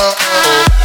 oh, oh.